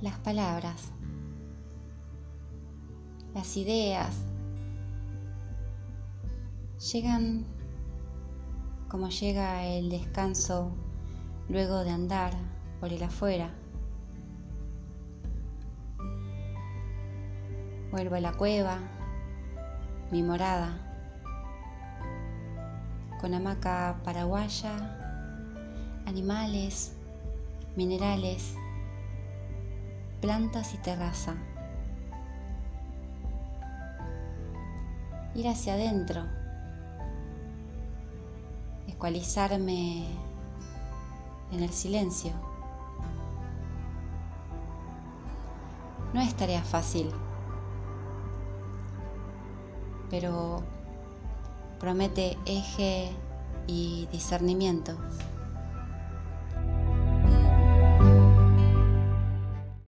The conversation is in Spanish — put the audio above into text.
Las palabras, las ideas, llegan como llega el descanso luego de andar por el afuera. Vuelvo a la cueva, mi morada, con hamaca paraguaya, animales, minerales, plantas y terraza. Ir hacia adentro, escualizarme en el silencio. No es tarea fácil pero promete eje y discernimiento.